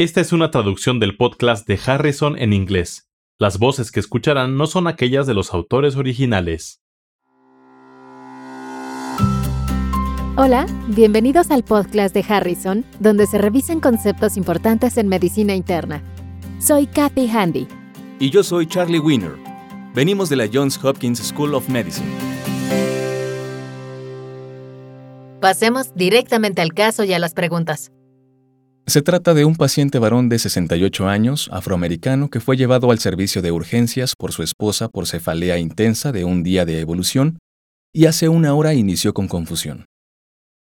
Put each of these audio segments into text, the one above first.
Esta es una traducción del podcast de Harrison en inglés. Las voces que escucharán no son aquellas de los autores originales. Hola, bienvenidos al podcast de Harrison, donde se revisan conceptos importantes en medicina interna. Soy Kathy Handy. Y yo soy Charlie Wiener. Venimos de la Johns Hopkins School of Medicine. Pasemos directamente al caso y a las preguntas. Se trata de un paciente varón de 68 años, afroamericano, que fue llevado al servicio de urgencias por su esposa por cefalea intensa de un día de evolución y hace una hora inició con confusión.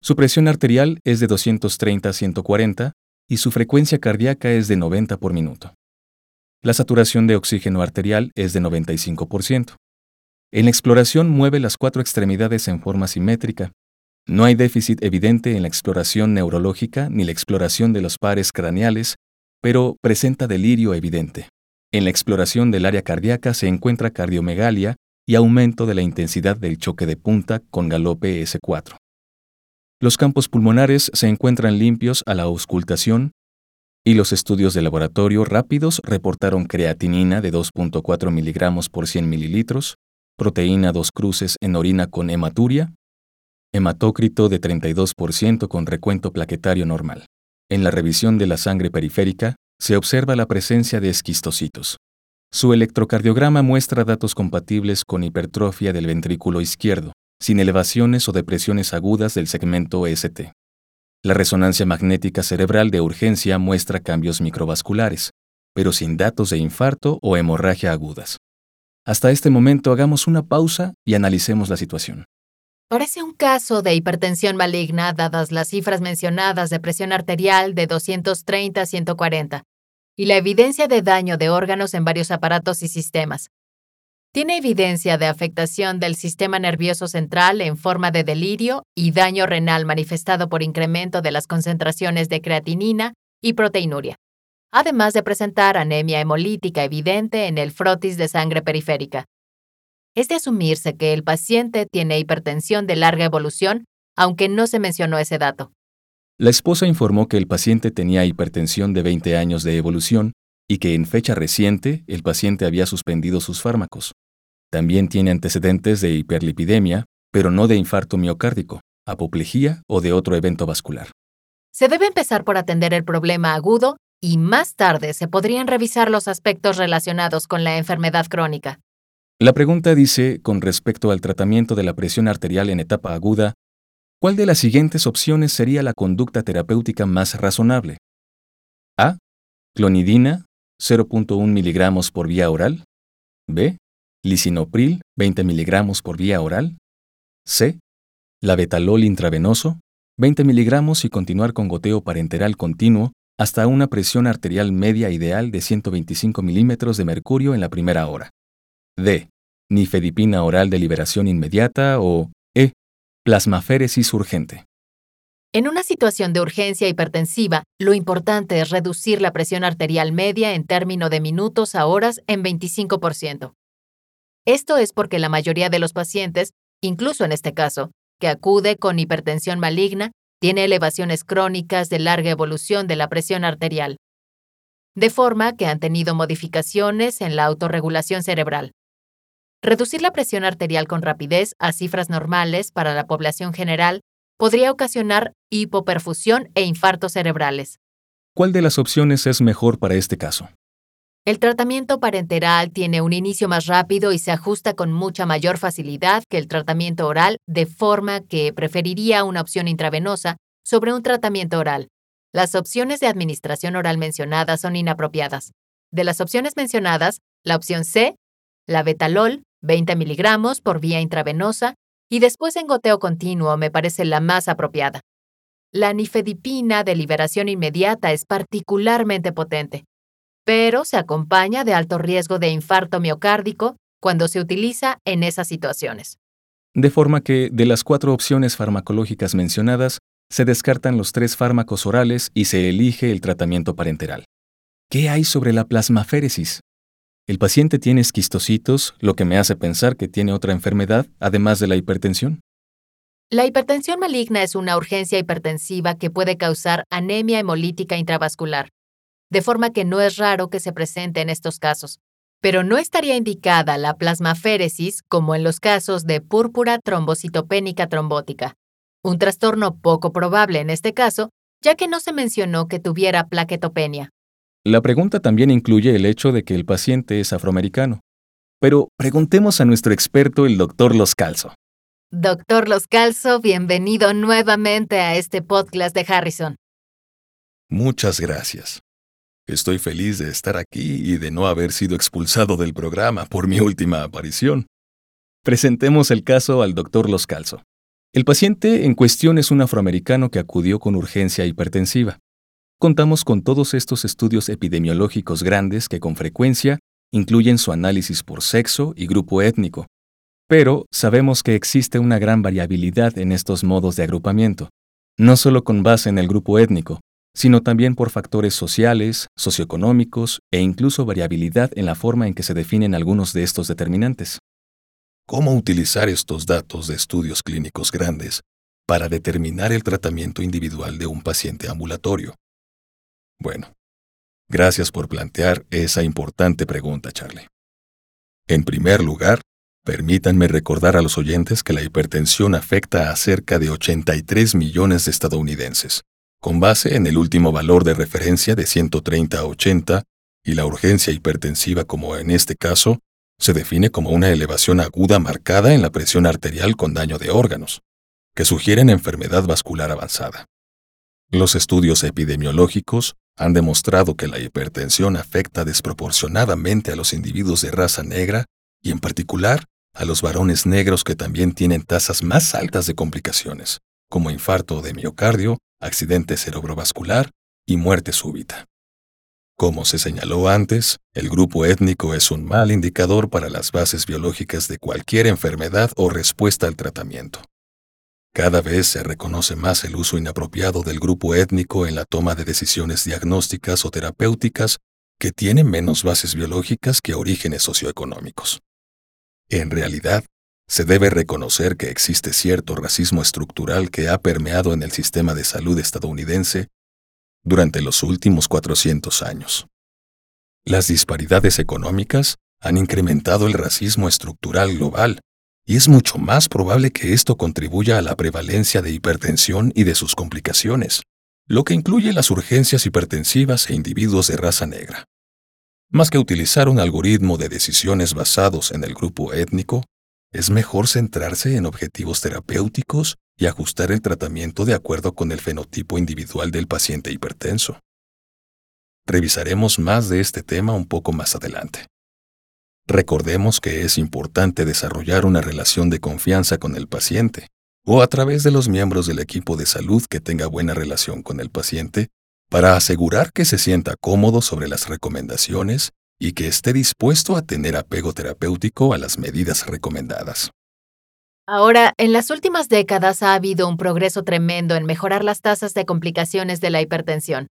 Su presión arterial es de 230 a 140 y su frecuencia cardíaca es de 90 por minuto. La saturación de oxígeno arterial es de 95%. En la exploración mueve las cuatro extremidades en forma simétrica, no hay déficit evidente en la exploración neurológica ni la exploración de los pares craneales, pero presenta delirio evidente. En la exploración del área cardíaca se encuentra cardiomegalia y aumento de la intensidad del choque de punta con galope S4. Los campos pulmonares se encuentran limpios a la auscultación y los estudios de laboratorio rápidos reportaron creatinina de 2.4 miligramos por 100 mililitros, proteína 2 cruces en orina con hematuria hematócrito de 32% con recuento plaquetario normal. En la revisión de la sangre periférica, se observa la presencia de esquistocitos. Su electrocardiograma muestra datos compatibles con hipertrofia del ventrículo izquierdo, sin elevaciones o depresiones agudas del segmento ST. La resonancia magnética cerebral de urgencia muestra cambios microvasculares, pero sin datos de infarto o hemorragia agudas. Hasta este momento hagamos una pausa y analicemos la situación. Parece un caso de hipertensión maligna dadas las cifras mencionadas de presión arterial de 230 a 140 y la evidencia de daño de órganos en varios aparatos y sistemas. Tiene evidencia de afectación del sistema nervioso central en forma de delirio y daño renal manifestado por incremento de las concentraciones de creatinina y proteinuria, además de presentar anemia hemolítica evidente en el frotis de sangre periférica es de asumirse que el paciente tiene hipertensión de larga evolución, aunque no se mencionó ese dato. La esposa informó que el paciente tenía hipertensión de 20 años de evolución y que en fecha reciente el paciente había suspendido sus fármacos. También tiene antecedentes de hiperlipidemia, pero no de infarto miocárdico, apoplejía o de otro evento vascular. Se debe empezar por atender el problema agudo y más tarde se podrían revisar los aspectos relacionados con la enfermedad crónica. La pregunta dice, con respecto al tratamiento de la presión arterial en etapa aguda, ¿cuál de las siguientes opciones sería la conducta terapéutica más razonable? A. Clonidina, 0.1 miligramos por vía oral. B. Lisinopril, 20 miligramos por vía oral. C. Labetalol intravenoso, 20 miligramos y continuar con goteo parenteral continuo hasta una presión arterial media ideal de 125 milímetros de mercurio en la primera hora. D. Nifedipina oral de liberación inmediata o E. Plasmaféresis urgente. En una situación de urgencia hipertensiva, lo importante es reducir la presión arterial media en términos de minutos a horas en 25%. Esto es porque la mayoría de los pacientes, incluso en este caso, que acude con hipertensión maligna, tiene elevaciones crónicas de larga evolución de la presión arterial, de forma que han tenido modificaciones en la autorregulación cerebral. Reducir la presión arterial con rapidez a cifras normales para la población general podría ocasionar hipoperfusión e infartos cerebrales. ¿Cuál de las opciones es mejor para este caso? El tratamiento parenteral tiene un inicio más rápido y se ajusta con mucha mayor facilidad que el tratamiento oral, de forma que preferiría una opción intravenosa sobre un tratamiento oral. Las opciones de administración oral mencionadas son inapropiadas. De las opciones mencionadas, la opción C, la betalol, 20 miligramos por vía intravenosa y después en goteo continuo me parece la más apropiada. La nifedipina de liberación inmediata es particularmente potente, pero se acompaña de alto riesgo de infarto miocárdico cuando se utiliza en esas situaciones. De forma que, de las cuatro opciones farmacológicas mencionadas, se descartan los tres fármacos orales y se elige el tratamiento parenteral. ¿Qué hay sobre la plasmaféresis? El paciente tiene esquistocitos, lo que me hace pensar que tiene otra enfermedad, además de la hipertensión. La hipertensión maligna es una urgencia hipertensiva que puede causar anemia hemolítica intravascular. de forma que no es raro que se presente en estos casos. Pero no estaría indicada la plasmaféresis como en los casos de púrpura trombocitopénica trombótica, un trastorno poco probable en este caso, ya que no se mencionó que tuviera plaquetopenia. La pregunta también incluye el hecho de que el paciente es afroamericano. Pero preguntemos a nuestro experto, el doctor Los Calzo. Doctor Los Calzo, bienvenido nuevamente a este podcast de Harrison. Muchas gracias. Estoy feliz de estar aquí y de no haber sido expulsado del programa por mi última aparición. Presentemos el caso al doctor Los Calzo. El paciente en cuestión es un afroamericano que acudió con urgencia hipertensiva. Contamos con todos estos estudios epidemiológicos grandes que con frecuencia incluyen su análisis por sexo y grupo étnico. Pero sabemos que existe una gran variabilidad en estos modos de agrupamiento, no solo con base en el grupo étnico, sino también por factores sociales, socioeconómicos e incluso variabilidad en la forma en que se definen algunos de estos determinantes. ¿Cómo utilizar estos datos de estudios clínicos grandes para determinar el tratamiento individual de un paciente ambulatorio? Bueno, gracias por plantear esa importante pregunta, Charlie. En primer lugar, permítanme recordar a los oyentes que la hipertensión afecta a cerca de 83 millones de estadounidenses con base en el último valor de referencia de 130 a 80, y la urgencia hipertensiva como en este caso, se define como una elevación aguda marcada en la presión arterial con daño de órganos, que sugieren enfermedad vascular avanzada. Los estudios epidemiológicos han demostrado que la hipertensión afecta desproporcionadamente a los individuos de raza negra y en particular a los varones negros que también tienen tasas más altas de complicaciones, como infarto de miocardio accidente cerebrovascular y muerte súbita. Como se señaló antes, el grupo étnico es un mal indicador para las bases biológicas de cualquier enfermedad o respuesta al tratamiento. Cada vez se reconoce más el uso inapropiado del grupo étnico en la toma de decisiones diagnósticas o terapéuticas que tienen menos bases biológicas que orígenes socioeconómicos. En realidad, se debe reconocer que existe cierto racismo estructural que ha permeado en el sistema de salud estadounidense durante los últimos 400 años. Las disparidades económicas han incrementado el racismo estructural global, y es mucho más probable que esto contribuya a la prevalencia de hipertensión y de sus complicaciones, lo que incluye las urgencias hipertensivas e individuos de raza negra. Más que utilizar un algoritmo de decisiones basados en el grupo étnico, es mejor centrarse en objetivos terapéuticos y ajustar el tratamiento de acuerdo con el fenotipo individual del paciente hipertenso. Revisaremos más de este tema un poco más adelante. Recordemos que es importante desarrollar una relación de confianza con el paciente, o a través de los miembros del equipo de salud que tenga buena relación con el paciente, para asegurar que se sienta cómodo sobre las recomendaciones y que esté dispuesto a tener apego terapéutico a las medidas recomendadas. Ahora, en las últimas décadas ha habido un progreso tremendo en mejorar las tasas de complicaciones de la hipertensión,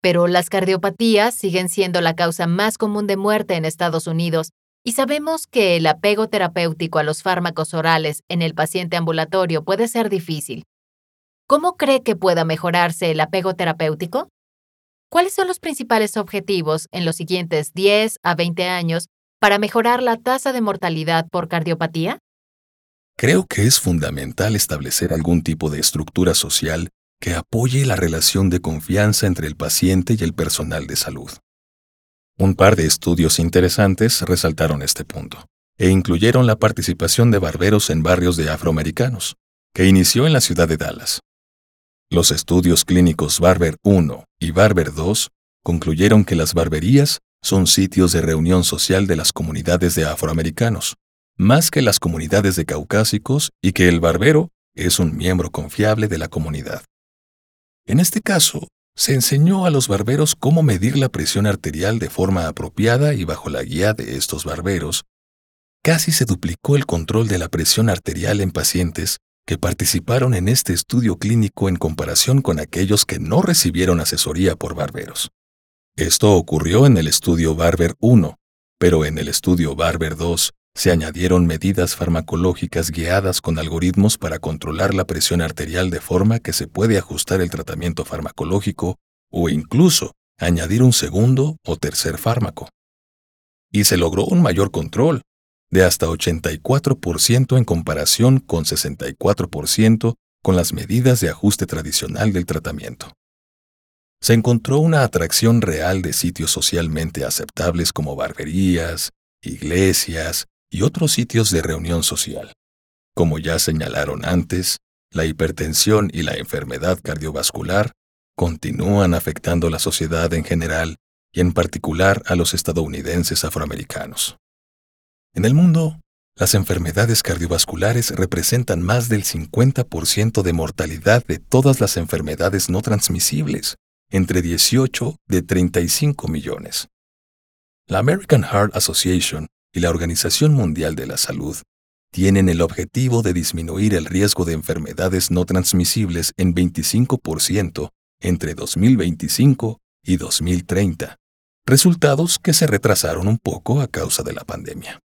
pero las cardiopatías siguen siendo la causa más común de muerte en Estados Unidos y sabemos que el apego terapéutico a los fármacos orales en el paciente ambulatorio puede ser difícil. ¿Cómo cree que pueda mejorarse el apego terapéutico? ¿Cuáles son los principales objetivos en los siguientes 10 a 20 años para mejorar la tasa de mortalidad por cardiopatía? Creo que es fundamental establecer algún tipo de estructura social que apoye la relación de confianza entre el paciente y el personal de salud. Un par de estudios interesantes resaltaron este punto, e incluyeron la participación de barberos en barrios de afroamericanos, que inició en la ciudad de Dallas. Los estudios clínicos Barber 1 y Barber 2 concluyeron que las barberías son sitios de reunión social de las comunidades de afroamericanos, más que las comunidades de caucásicos y que el barbero es un miembro confiable de la comunidad. En este caso, se enseñó a los barberos cómo medir la presión arterial de forma apropiada y bajo la guía de estos barberos, casi se duplicó el control de la presión arterial en pacientes que participaron en este estudio clínico en comparación con aquellos que no recibieron asesoría por barberos. Esto ocurrió en el estudio Barber 1, pero en el estudio Barber 2 se añadieron medidas farmacológicas guiadas con algoritmos para controlar la presión arterial de forma que se puede ajustar el tratamiento farmacológico o incluso añadir un segundo o tercer fármaco. Y se logró un mayor control, de hasta 84% en comparación con 64% con las medidas de ajuste tradicional del tratamiento. Se encontró una atracción real de sitios socialmente aceptables como barberías, iglesias y otros sitios de reunión social. Como ya señalaron antes, la hipertensión y la enfermedad cardiovascular continúan afectando la sociedad en general y en particular a los estadounidenses afroamericanos. En el mundo, las enfermedades cardiovasculares representan más del 50% de mortalidad de todas las enfermedades no transmisibles, entre 18 de 35 millones. La American Heart Association y la Organización Mundial de la Salud tienen el objetivo de disminuir el riesgo de enfermedades no transmisibles en 25% entre 2025 y 2030, resultados que se retrasaron un poco a causa de la pandemia.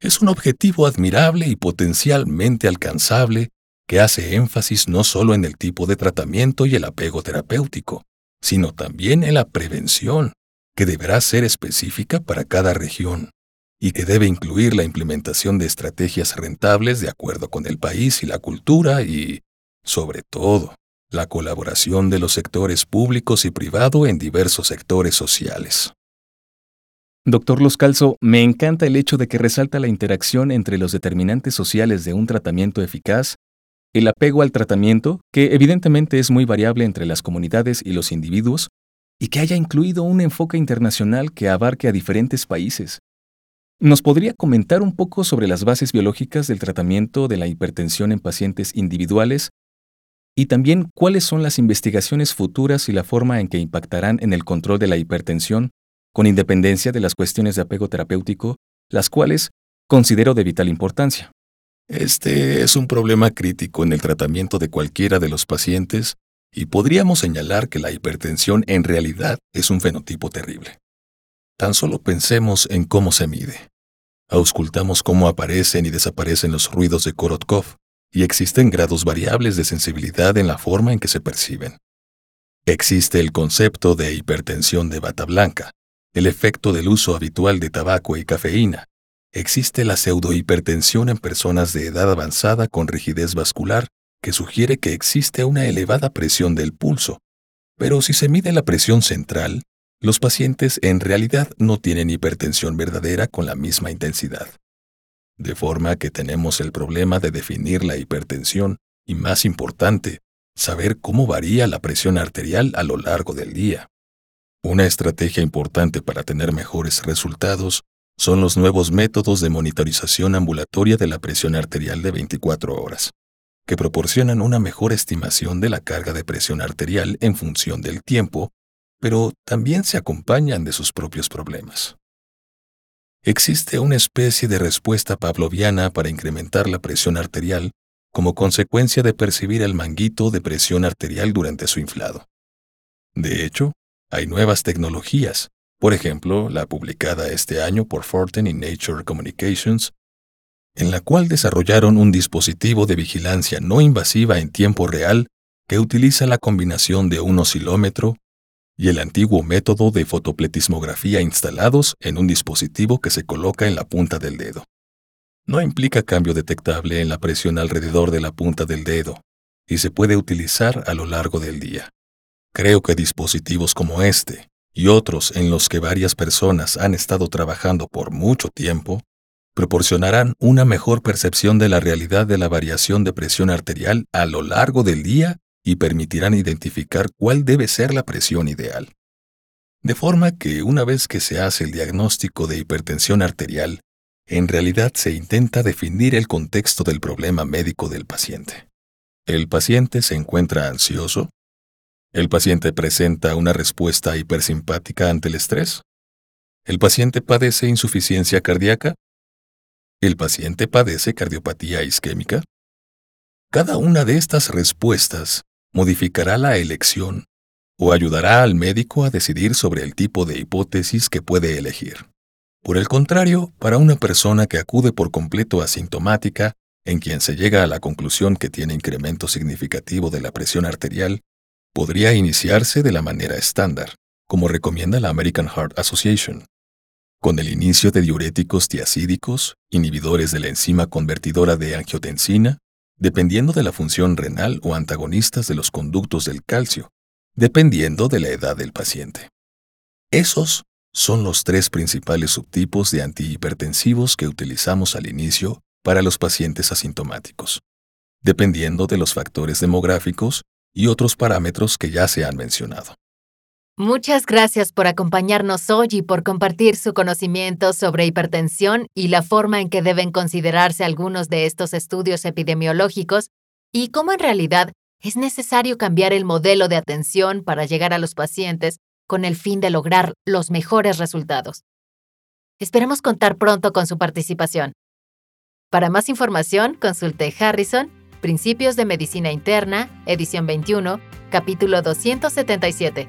Es un objetivo admirable y potencialmente alcanzable que hace énfasis no solo en el tipo de tratamiento y el apego terapéutico, sino también en la prevención, que deberá ser específica para cada región y que debe incluir la implementación de estrategias rentables de acuerdo con el país y la cultura y, sobre todo, la colaboración de los sectores públicos y privado en diversos sectores sociales. Doctor Loscalzo, me encanta el hecho de que resalta la interacción entre los determinantes sociales de un tratamiento eficaz, el apego al tratamiento, que evidentemente es muy variable entre las comunidades y los individuos, y que haya incluido un enfoque internacional que abarque a diferentes países. ¿Nos podría comentar un poco sobre las bases biológicas del tratamiento de la hipertensión en pacientes individuales y también cuáles son las investigaciones futuras y la forma en que impactarán en el control de la hipertensión con independencia de las cuestiones de apego terapéutico, las cuales considero de vital importancia. Este es un problema crítico en el tratamiento de cualquiera de los pacientes y podríamos señalar que la hipertensión en realidad es un fenotipo terrible. Tan solo pensemos en cómo se mide. Auscultamos cómo aparecen y desaparecen los ruidos de Korotkov, y existen grados variables de sensibilidad en la forma en que se perciben. Existe el concepto de hipertensión de bata blanca, el efecto del uso habitual de tabaco y cafeína. Existe la pseudohipertensión en personas de edad avanzada con rigidez vascular, que sugiere que existe una elevada presión del pulso. Pero si se mide la presión central, los pacientes en realidad no tienen hipertensión verdadera con la misma intensidad. De forma que tenemos el problema de definir la hipertensión y, más importante, saber cómo varía la presión arterial a lo largo del día. Una estrategia importante para tener mejores resultados son los nuevos métodos de monitorización ambulatoria de la presión arterial de 24 horas, que proporcionan una mejor estimación de la carga de presión arterial en función del tiempo, pero también se acompañan de sus propios problemas. Existe una especie de respuesta pavloviana para incrementar la presión arterial como consecuencia de percibir el manguito de presión arterial durante su inflado. De hecho, hay nuevas tecnologías, por ejemplo, la publicada este año por Forten y Nature Communications, en la cual desarrollaron un dispositivo de vigilancia no invasiva en tiempo real que utiliza la combinación de un oscilómetro y el antiguo método de fotopletismografía instalados en un dispositivo que se coloca en la punta del dedo. No implica cambio detectable en la presión alrededor de la punta del dedo y se puede utilizar a lo largo del día. Creo que dispositivos como este y otros en los que varias personas han estado trabajando por mucho tiempo proporcionarán una mejor percepción de la realidad de la variación de presión arterial a lo largo del día y permitirán identificar cuál debe ser la presión ideal. De forma que una vez que se hace el diagnóstico de hipertensión arterial, en realidad se intenta definir el contexto del problema médico del paciente. ¿El paciente se encuentra ansioso? ¿El paciente presenta una respuesta hipersimpática ante el estrés? ¿El paciente padece insuficiencia cardíaca? ¿El paciente padece cardiopatía isquémica? Cada una de estas respuestas modificará la elección o ayudará al médico a decidir sobre el tipo de hipótesis que puede elegir. Por el contrario, para una persona que acude por completo asintomática, en quien se llega a la conclusión que tiene incremento significativo de la presión arterial, podría iniciarse de la manera estándar, como recomienda la American Heart Association, con el inicio de diuréticos tiacídicos, inhibidores de la enzima convertidora de angiotensina, dependiendo de la función renal o antagonistas de los conductos del calcio, dependiendo de la edad del paciente. Esos son los tres principales subtipos de antihipertensivos que utilizamos al inicio para los pacientes asintomáticos, dependiendo de los factores demográficos y otros parámetros que ya se han mencionado. Muchas gracias por acompañarnos hoy y por compartir su conocimiento sobre hipertensión y la forma en que deben considerarse algunos de estos estudios epidemiológicos y cómo en realidad es necesario cambiar el modelo de atención para llegar a los pacientes con el fin de lograr los mejores resultados. Esperemos contar pronto con su participación. Para más información, consulte Harrison, Principios de Medicina Interna, edición 21, capítulo 277,